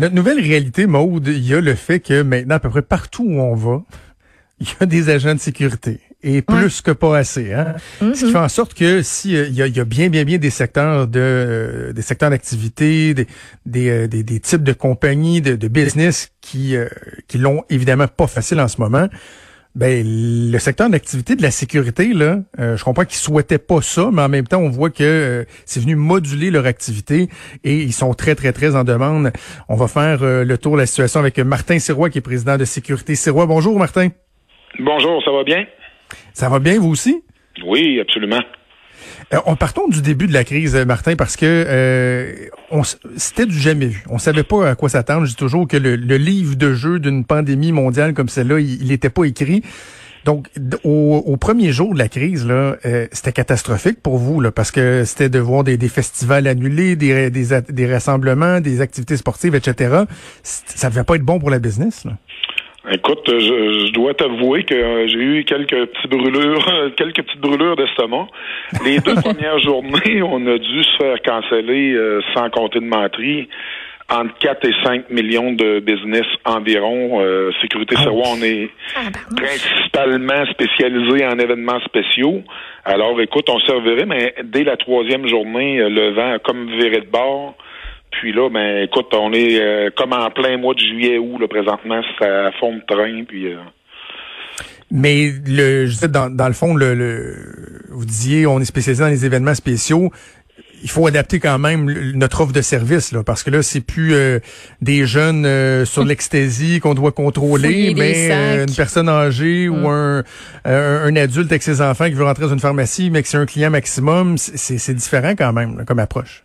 Notre nouvelle réalité, Maude, il y a le fait que maintenant, à peu près partout où on va, il y a des agents de sécurité et plus que pas assez. Hein? Ce qui Mhm. fait en sorte que si euh, il y, a, il y a bien bien bien des secteurs de euh, des secteurs d'activité, des des, euh, des des types de compagnies de, de business qui euh, qui l'ont évidemment pas facile en ce moment. Ben le secteur d'activité de la sécurité là, euh, je comprends qu'ils souhaitaient pas ça, mais en même temps on voit que euh, c'est venu moduler leur activité et ils sont très très très en demande. On va faire euh, le tour de la situation avec Martin Sirois qui est président de Sécurité Sirois. Bonjour Martin. Bonjour, ça va bien? Ça va bien vous aussi? Oui, absolument. Euh, on partons du début de la crise, euh, Martin, parce que euh, c'était du jamais vu. On savait pas à quoi s'attendre. Je dis toujours que le, livre de jeu d'une pandémie mondiale comme celle-là, il n'était pas écrit. Donc, au, premier jour de la crise, là, euh, c'était catastrophique pour vous, là, parce que c'était de voir des, festivals annulés, des, des, des rassemblements, des activités sportives, etc. Ça devait pas être bon pour la business. Là. Écoute, je, je dois t'avouer que euh, j'ai eu quelques petites brûlures, quelques petites brûlures d'estomac. Les deux premières journées, on a dû se faire canceller, euh, sans compter de menterie, entre 4 et 5 millions de business environ. Euh, Sécurité Serrois, on est principalement spécialisé en événements spéciaux. Alors, écoute, on servirait, mais dès la troisième journée, euh, le vent a comme viré de bord. Puis là, ben, écoute, on est euh, comme en plein mois de juillet août, là, présentement, c'est à fond de train, puis... euh, Mais le, je disais, dans, dans le fond, le, le- vous disiez, on est spécialisé dans les événements spéciaux. Il faut adapter quand même notre offre de service, là, parce que là, c'est plus euh, des jeunes euh, sur l'ecstasy qu'on doit contrôler, Fouiller mais euh, une personne âgée ou un, un, un adulte avec ses enfants qui veut rentrer dans une pharmacie, mais que c'est un client maximum, c'est différent quand même là, comme approche.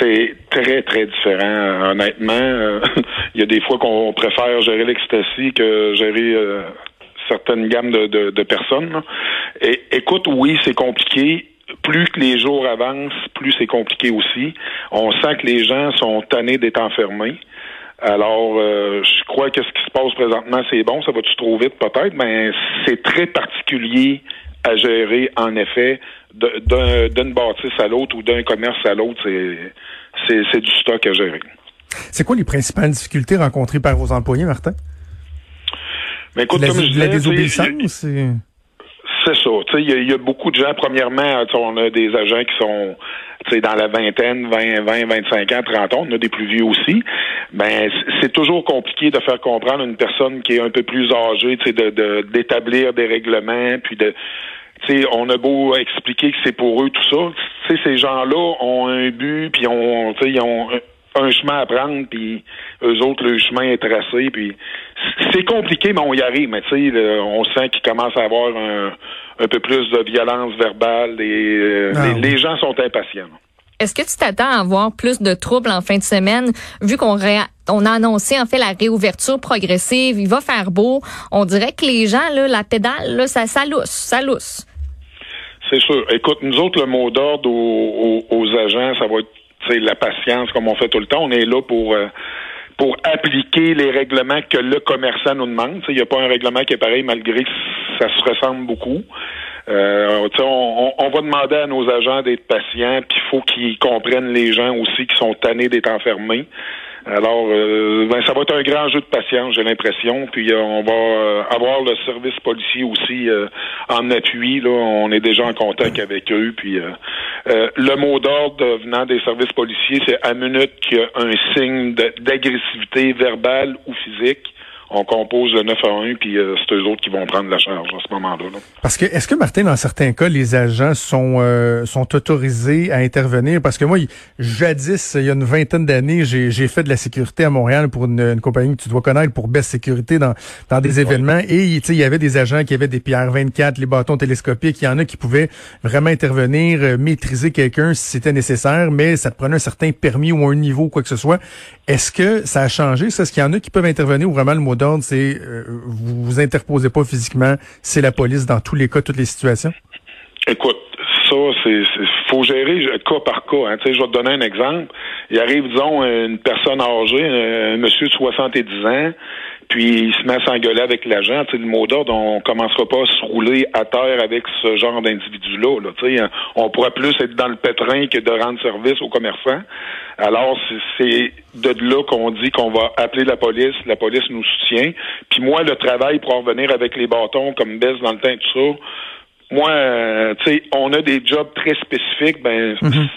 C'est très, très différent, honnêtement. Euh, Il y a des fois qu'on préfère gérer l'ecstasy que gérer euh, certaines gammes de, de, personnes. Et, écoute, oui, c'est compliqué. Plus que les jours avancent, plus c'est compliqué aussi. On sent que les gens sont tannés d'être enfermés. Alors, euh, je crois que ce qui se passe présentement, c'est bon. Ça va-tu trop vite, peut-être, mais c'est très particulier à gérer, en effet, d'une bâtisse à l'autre ou d'un commerce à l'autre. C'est, du stock à gérer. C'est quoi les principales difficultés rencontrées par vos employés, Martin? Mais écoute, la, comme je la désobéissance? c'est- C'est ça. Il y, a- il y a beaucoup de gens. Premièrement, on a des agents qui sont sais, dans la vingtaine, 20, 20, 25 ans, 30 ans. On a des plus vieux aussi. Ben, c'est toujours compliqué de faire comprendre une personne qui est un peu plus âgée, tu sais, de, de- d'établir des règlements, puis de tu sais, on a beau expliquer que c'est pour eux tout ça. Tu sais, ces gens-là ont un but, puis on, tu sais, ils ont un, chemin à prendre, puis eux autres, le chemin est tracé, puis c'est compliqué, mais on y arrive. Mais tu sais, on sent qu'il commence à avoir un, un peu plus de violence verbale. Et, euh, Ah les, les gens sont impatients. Est-ce que tu t'attends à avoir plus de troubles en fin de semaine, vu qu'on ré- on a annoncé en fait la réouverture progressive, il va faire beau. On dirait que les gens, là, la pédale, là, ça, ça lousse, ça lousse. C'est sûr. Écoute, nous autres, le mot d'ordre aux, aux- aux agents, ça va être sais, la patience, comme on fait tout le temps. On est là pour euh, pour appliquer les règlements que le commerçant nous demande. Il n'y a pas un règlement qui est pareil, malgré que ça se ressemble beaucoup. Euh, on- on va demander à nos agents d'être patients, puis il faut qu'ils comprennent les gens aussi qui sont tannés d'être enfermés. Alors, euh, ben, ça va être un grand jeu de patience, j'ai l'impression. Puis euh, on va euh, avoir le service policier aussi euh, en appui. Là, on est déjà en contact avec eux. Puis euh, le mot d'ordre venant des services policiers, c'est à minute qu'il y a un signe d'agressivité verbale ou physique, on compose le 9 à 1, puis euh, c'est eux autres qui vont prendre la charge à ce moment-là. Parce que est-ce que Martin, dans certains cas, les agents sont euh, sont autorisés à intervenir? Parce que moi, jadis, il y a une vingtaine d'années, j'ai fait de la sécurité à Montréal pour une, compagnie que tu dois connaître pour Best Sécurité dans, dans des événements. Et il y avait des agents qui avaient des PR24, les bâtons télescopiques. Il y en a qui pouvaient vraiment intervenir, euh, maîtriser quelqu'un si c'était nécessaire, mais ça te prenait un certain permis ou un niveau, quoi que ce soit. Est-ce que ça a changé? Est-ce qu'il y en a qui peuvent intervenir ou vraiment le mot d'ordre, c'est euh, vous vous interposez pas physiquement, c'est la police dans tous les cas, toutes les situations? Écoute, ça, c'est faut gérer cas par cas. Hein. Je vais te donner un exemple. Il arrive, disons, une personne âgée, un monsieur de 70 ans, puis il se met à s'engueuler avec l'agent. Le mot d'ordre, on commencera pas à se rouler à terre avec ce genre d'individu-là. Là, on pourrait plus être dans le pétrin que de rendre service aux commerçants. Alors, c'est de là qu'on dit qu'on va appeler la police, la police nous soutient. Puis moi, le travail pour en revenir avec les bâtons comme baisse dans le temps, tout ça, moi, euh, tu sais, on a des jobs très spécifiques, ben mhm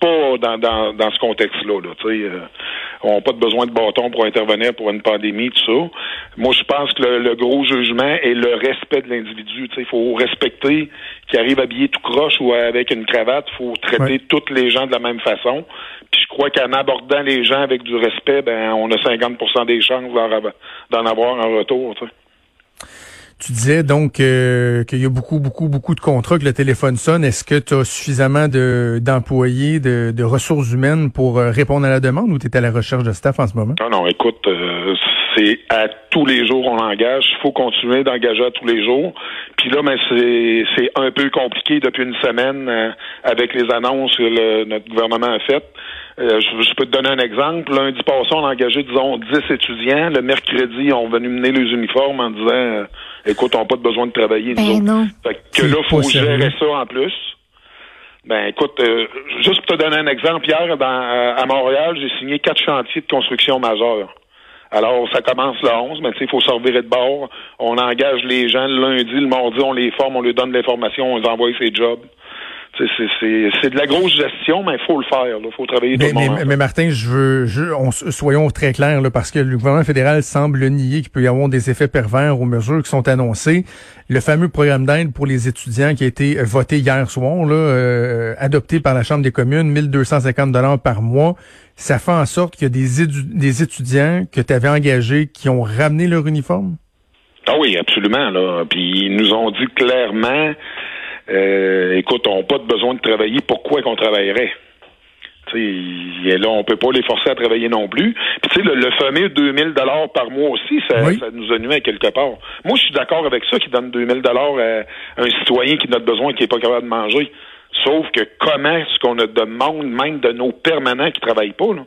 pas dans, dans, dans ce contexte-là. Là, euh, on n'a pas de besoin de bâton pour intervenir pour une pandémie, tout ça. Moi, je pense que le, gros jugement est le respect de l'individu. Il faut respecter qui arrive habillé tout croche ou avec une cravate. Il faut traiter toutes les gens de la même façon. Puis je crois qu'en abordant les gens avec du respect, ben on a 50% des chances d'en avoir un retour. Tu disais donc euh, qu'il y a beaucoup, beaucoup, beaucoup de contrats que le téléphone sonne. Est-ce que tu as suffisamment de, d'employés, de, de, ressources humaines pour euh, répondre à la demande ou tu es à la recherche de staff en ce moment? Non, non, écoute, euh, c'est à tous les jours on engage. Il faut continuer d'engager à tous les jours. Puis là, mais c'est, c'est un peu compliqué depuis une semaine avec les annonces que le, notre gouvernement a faites. je, peux te donner un exemple. Lundi passé, on a engagé, disons, 10 étudiants. Le mercredi, on venu mener les uniformes en disant écoute, on n'a pas de besoin de travailler, ben Non. Fait que là, faut gérer ça en plus. Ben écoute, euh, juste pour te donner un exemple, hier dans, euh, à Montréal, j'ai signé quatre chantiers de construction majeurs. Alors, ça commence le 11, mais il faut servir de bord. On engage les gens le lundi, le mardi, on les forme, on leur donne l'information, on les envoie ses jobs. C'est de la grosse gestion, mais il faut le faire. Il faut travailler mais, tout le monde. Mais, Martin, je veux, je, on, soyons très clairs, là, parce que le gouvernement fédéral semble nier qu'il peut y avoir des effets pervers aux mesures qui sont annoncées. Le fameux programme d'aide pour les étudiants qui a été voté hier soir, là, euh, adopté par la Chambre des communes, 1250 dollars par mois, ça fait en sorte qu'il y a des, des étudiants que tu avais engagés qui ont ramené leur uniforme? Ah oui, absolument. Là. Puis ils nous ont dit clairement euh, écoute, on n'a pas besoin de travailler, pourquoi qu'on travaillerait? et là, on peut pas les forcer à travailler non plus. Puis tu sais, le, fameux 2000 dollars par mois aussi, ça, ça nous a nué quelque part. Moi, je suis d'accord avec ça, qui donne 2000 dollars à un citoyen qui n'a besoin, qui est pas capable de manger. Sauf que comment est-ce qu'on a demande même de nos permanents qui travaillent pas, là?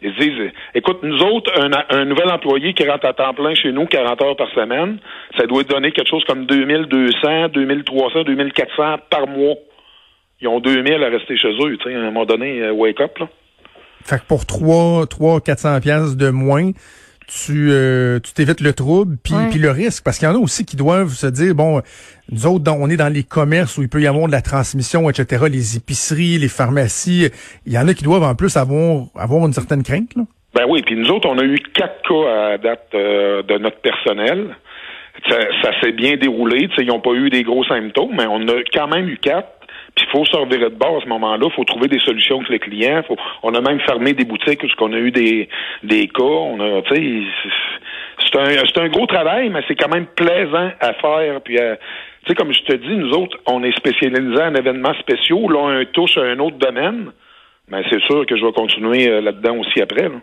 Ils écoute, nous autres, un, nouvel employé qui rentre à temps plein chez nous, 40 heures par semaine, ça doit donner quelque chose comme 2200, 2300, 2400 par mois. Ils ont 2000 à rester chez eux, tu sais, à un moment donné, euh, wake up, là. Fait que pour 3, 3 400 pièces de moins, tu euh, tu t'évites le trouble puis puis le risque. Parce qu'il y en a aussi qui doivent se dire bon nous autres on est dans les commerces où il peut y avoir de la transmission etc les épiceries les pharmacies. Il y en a qui doivent en plus avoir avoir une certaine crainte là. Ben oui puis nous autres on a eu quatre cas à date euh, de notre personnel. Ça, s'est bien déroulé ils n'ont pas eu des gros symptômes mais on a quand même eu quatre faut revirer de bord à ce moment-là. Il faut trouver des solutions avec les clients. Faut, on a même fermé des boutiques parce qu'on a eu des, des cas. On a, c'est un, c'est un gros travail, mais c'est quand même plaisant à faire. Puis, tu sais, comme je te dis, nous autres, on est spécialisés en événements spéciaux. Là, on touche à un autre domaine. Mais c'est sûr que je vais continuer euh, là-dedans aussi après. Là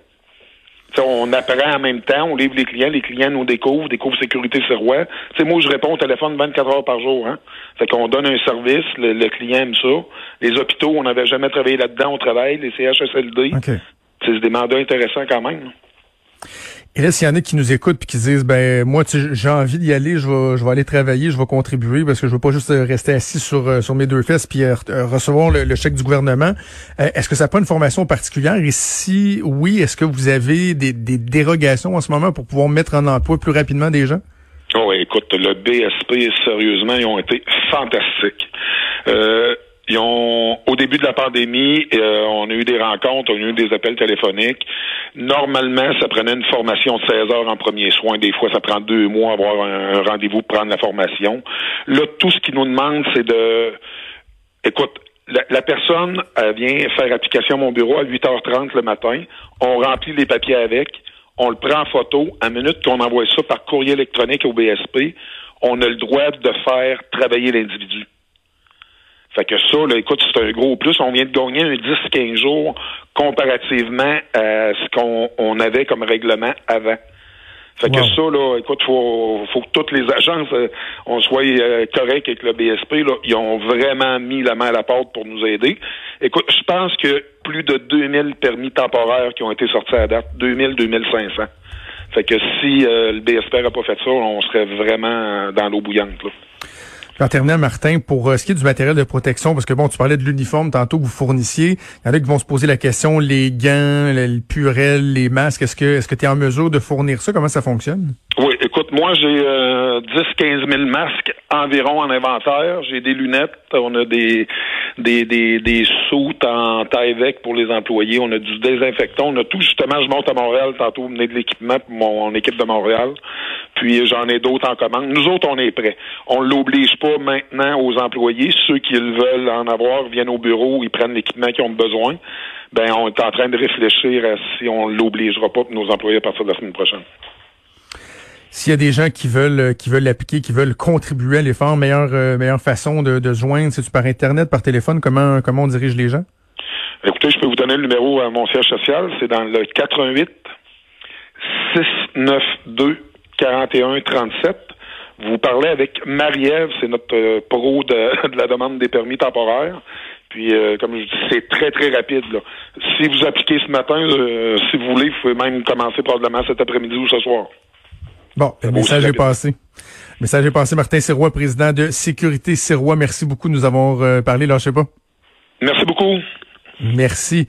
on apprend en même temps, on livre les clients, les clients nous découvrent, découvrent Sécurité sur roi. sais, moi, je réponds au téléphone 24 heures par jour. Hein. Fait qu'on donne un service, le, client aime ça. Les hôpitaux, on n'avait jamais travaillé là-dedans, on travaille. Les CHSLD, c'est des mandats intéressants quand même. Et là, s'il y en a qui nous écoutent puis qui disent, ben moi, j'ai envie d'y aller, je vais, je vais aller travailler, je vais contribuer parce que je veux pas juste euh, rester assis sur euh, sur mes deux fesses puis euh, recevoir le, chèque du gouvernement. est-ce que ça prend une formation particulière? Et si oui, est-ce que vous avez des, des dérogations en ce moment pour pouvoir mettre en emploi plus rapidement des gens? Oh, écoute, le BSP, sérieusement, ils ont été fantastiques. Au début de la pandémie, euh, on a eu des rencontres, on a eu des appels téléphoniques. Normalement, ça prenait une formation de 16 heures en premier soin. Des fois, ça prend deux mois avoir un, rendez-vous pour prendre la formation. Là, tout ce qu'ils nous demandent, c'est de, écoute, la, personne vient faire application à mon bureau à 8h30 le matin. On remplit les papiers avec. On le prend en photo. À minute qu'on envoie ça par courrier électronique au BSP, on a le droit de faire travailler l'individu. Fait que ça, là, écoute, c'est un gros plus. On vient de gagner un 10-15 jours comparativement à ce qu'on avait comme règlement avant. Fait que ça, là, écoute, faut, faut que toutes les agences, euh, on soit euh, avec le BSP, là. Ils ont vraiment mis la main à la porte pour nous aider. Écoute, je pense que plus de 2000 permis temporaires qui ont été sortis à date. 2000, 2500. Fait que si euh, le BSP n'a pas fait ça, on serait vraiment dans l'eau bouillante, là. En terminant, Martin, pour euh, ce qui est du matériel de protection, parce que bon, tu parlais de l'uniforme tantôt que vous fournissiez, il y en a qui vont se poser la question, les gants, le purel, les masques, est-ce que est-ce que tu es en mesure de fournir ça? Comment ça fonctionne? Oui, écoute, moi j'ai euh, 10-15 000 masques environ en inventaire. J'ai des lunettes, on a des des, des, des soutes en vec pour les employés, on a du désinfectant, on a tout justement, je monte à Montréal tantôt, venez de l'équipement pour mon équipe de Montréal. Puis j'en ai d'autres en commande. Nous autres, on est prêts. On l'oblige pas maintenant aux employés. Ceux qui veulent en avoir viennent au bureau, ils prennent l'équipement qu'ils ont besoin. Ben, on est en train de réfléchir à si on l'obligera pas pour nos employés à partir de la semaine prochaine. S'il y a des gens qui veulent euh, qui veulent l'appliquer, qui veulent contribuer à l'effort, meilleure euh, meilleure façon de, de joindre, c'est par internet, par téléphone, comment comment on dirige les gens? Écoutez, je peux vous donner le numéro à mon siège social, c'est dans le 88 692 41 37. Vous parlez avec Marie-Ève, c'est notre euh, pro de, la demande des permis temporaires. Puis, euh, comme je dis, c'est très, très rapide. Si vous appliquez ce matin, euh, si vous voulez, vous pouvez même commencer probablement cet après-midi ou ce soir. Bon, le message est passé. Le message est passé. Martin Sirois, président de Sécurité Sirois. Merci beaucoup de nous avoir parlé. Là, je sais pas. Merci beaucoup. Merci.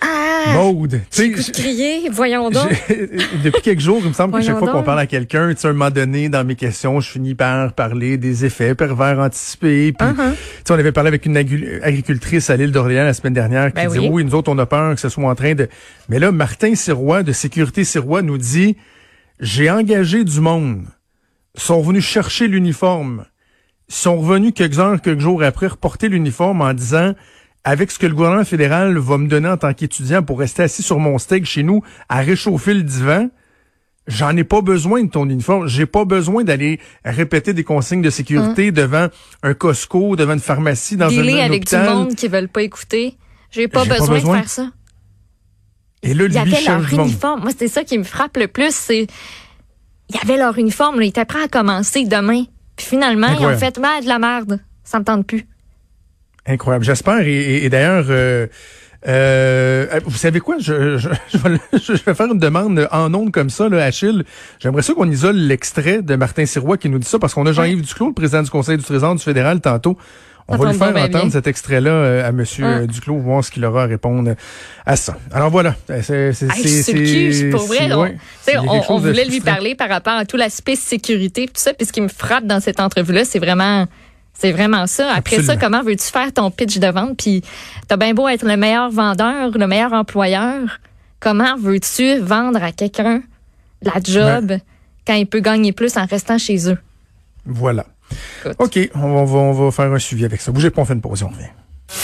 Ah! Maude. Tu sais, crier, voyons donc. Depuis quelques jours, il me semble que chaque fois qu'on parle à quelqu'un, tu sais, à un moment donné, dans mes questions, je finis par parler des effets pervers anticipés. Puis, uh-huh. tu sais, on avait parlé avec une agricultrice à l'île d'Orléans la semaine dernière qui ben disait, oui. nous autres, on a peur que ce soit en train de... Mais là, Martin Sirois, de Sécurité Sirois, nous dit, j'ai engagé du monde. Ils sont venus chercher l'uniforme. Ils sont revenus quelques heures, quelques jours après, reporter l'uniforme en disant avec ce que le gouvernement fédéral va me donner en tant qu'étudiant pour rester assis sur mon steak chez nous à réchauffer le divan, j'en ai pas besoin de ton uniforme. J'ai pas besoin d'aller répéter des consignes de sécurité hum. devant un Costco, devant une pharmacie, dans un, un avec du monde qui veulent pas écouter. J'ai pas, besoin, de faire ça. Et là, il y avait leur uniforme. Moi, c'est ça qui me frappe le plus. C'est il y avait leur uniforme. Là, ils étaient prêts à commencer demain. Puis finalement, ils ont fait mal de la merde. Ça me tente plus. Incroyable. J'espère. Et, d'ailleurs, euh, euh, vous savez quoi? Je, je, je, vais faire une demande en ondes comme ça, là, Achille. J'aimerais ça qu'on isole l'extrait de Martin Sirois qui nous dit ça, parce qu'on a Jean-Yves Duclos, le président du Conseil du Trésor du fédéral, tantôt. On va lui faire entendre cet extrait-là euh, à Monsieur euh, Duclos, voir ce qu'il aura à répondre à ça. Alors voilà. C'est c'est pour vrai. on, on voulait lui parler par rapport à tout l'aspect sécurité, tout ça. Puis ce qui me frappe dans cette entrevue-là, c'est vraiment c'est vraiment ça. Après ça, comment veux-tu faire ton pitch de vente? Puis t'as bien beau être le meilleur vendeur, le meilleur employeur. Comment veux-tu vendre à quelqu'un la job quand il peut gagner plus en restant chez eux? Voilà. OK, on va, faire un suivi avec ça. Bougez pas, on fait une pause, on revient.